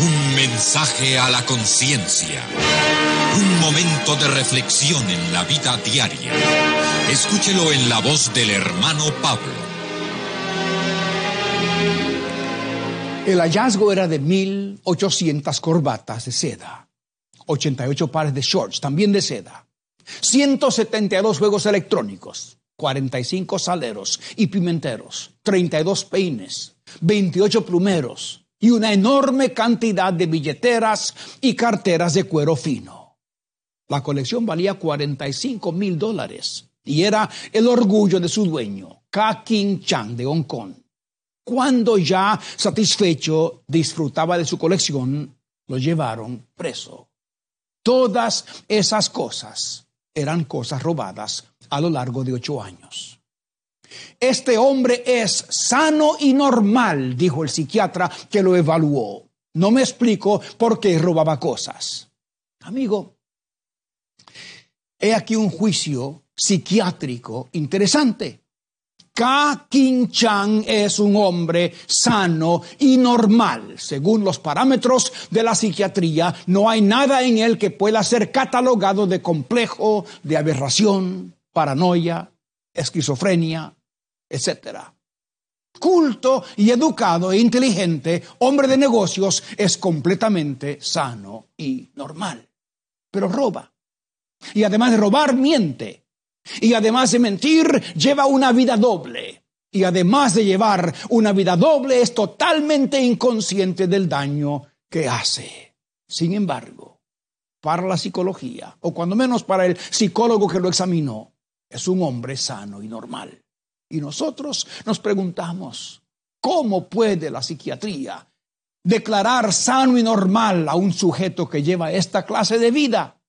Un mensaje a la conciencia. Un momento de reflexión en la vida diaria. Escúchelo en la voz del hermano Pablo. El hallazgo era de 1.800 corbatas de seda, 88 pares de shorts, también de seda, 172 juegos electrónicos, 45 saleros y pimenteros, 32 peines, 28 plumeros, y una enorme cantidad de billeteras y carteras de cuero fino. La colección valía 45 mil dólares y era el orgullo de su dueño, Ka King Chang de Hong Kong. Cuando ya satisfecho disfrutaba de su colección, lo llevaron preso. Todas esas cosas eran cosas robadas a lo largo de ocho años. Este hombre es sano y normal, dijo el psiquiatra que lo evaluó. No me explico por qué robaba cosas. Amigo, he aquí un juicio psiquiátrico interesante. Ka King Chang es un hombre sano y normal. Según los parámetros de la psiquiatría, no hay nada en él que pueda ser catalogado de complejo, de aberración, paranoia, esquizofrenia, etcétera. Culto y educado e inteligente, hombre de negocios, es completamente sano y normal. Pero roba. Y además de robar, miente. Y además de mentir, lleva una vida doble. Y además de llevar una vida doble, es totalmente inconsciente del daño que hace. Sin embargo, para la psicología, o cuando menos para el psicólogo que lo examinó, es un hombre sano y normal. Y nosotros nos preguntamos, ¿cómo puede la psiquiatría declarar sano y normal a un sujeto que lleva esta clase de vida?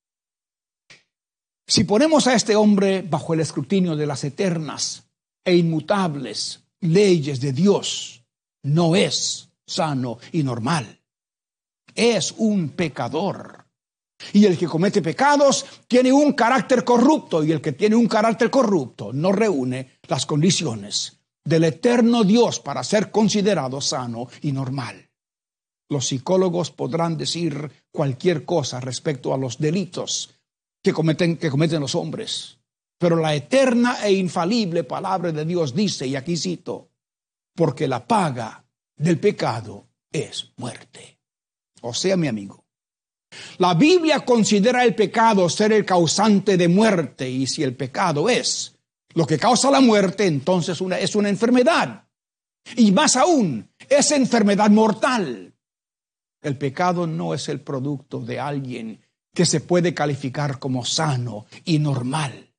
Si ponemos a este hombre bajo el escrutinio de las eternas e inmutables leyes de Dios, no es sano y normal. Es un pecador. Y el que comete pecados tiene un carácter corrupto y el que tiene un carácter corrupto no reúne las condiciones del eterno Dios para ser considerado sano y normal. Los psicólogos podrán decir cualquier cosa respecto a los delitos que cometen, que cometen los hombres, pero la eterna e infalible palabra de Dios dice, y aquí cito, porque la paga del pecado es muerte. O sea, mi amigo, la Biblia considera el pecado ser el causante de muerte y si el pecado es lo que causa la muerte, entonces es una enfermedad. Y más aún, es enfermedad mortal. El pecado no es el producto de alguien que se puede calificar como sano y normal.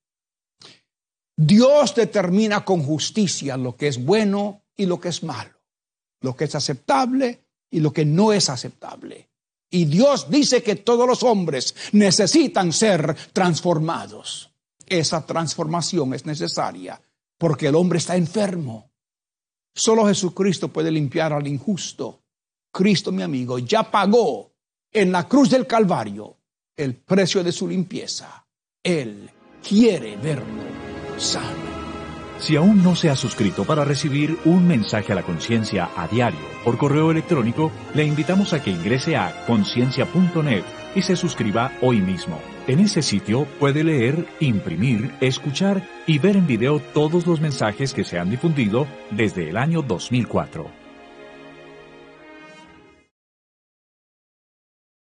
Dios determina con justicia lo que es bueno y lo que es malo, lo que es aceptable y lo que no es aceptable. Y Dios dice que todos los hombres necesitan ser transformados. Esa transformación es necesaria porque el hombre está enfermo. Solo Jesucristo puede limpiar al injusto. Cristo, mi amigo, ya pagó en la cruz del Calvario el precio de su limpieza. Él quiere verlo sano. Si aún no se ha suscrito para recibir un mensaje a la conciencia a diario por correo electrónico, le invitamos a que ingrese a conciencia.net y se suscriba hoy mismo. En ese sitio puede leer, imprimir, escuchar y ver en video todos los mensajes que se han difundido desde el año 2004.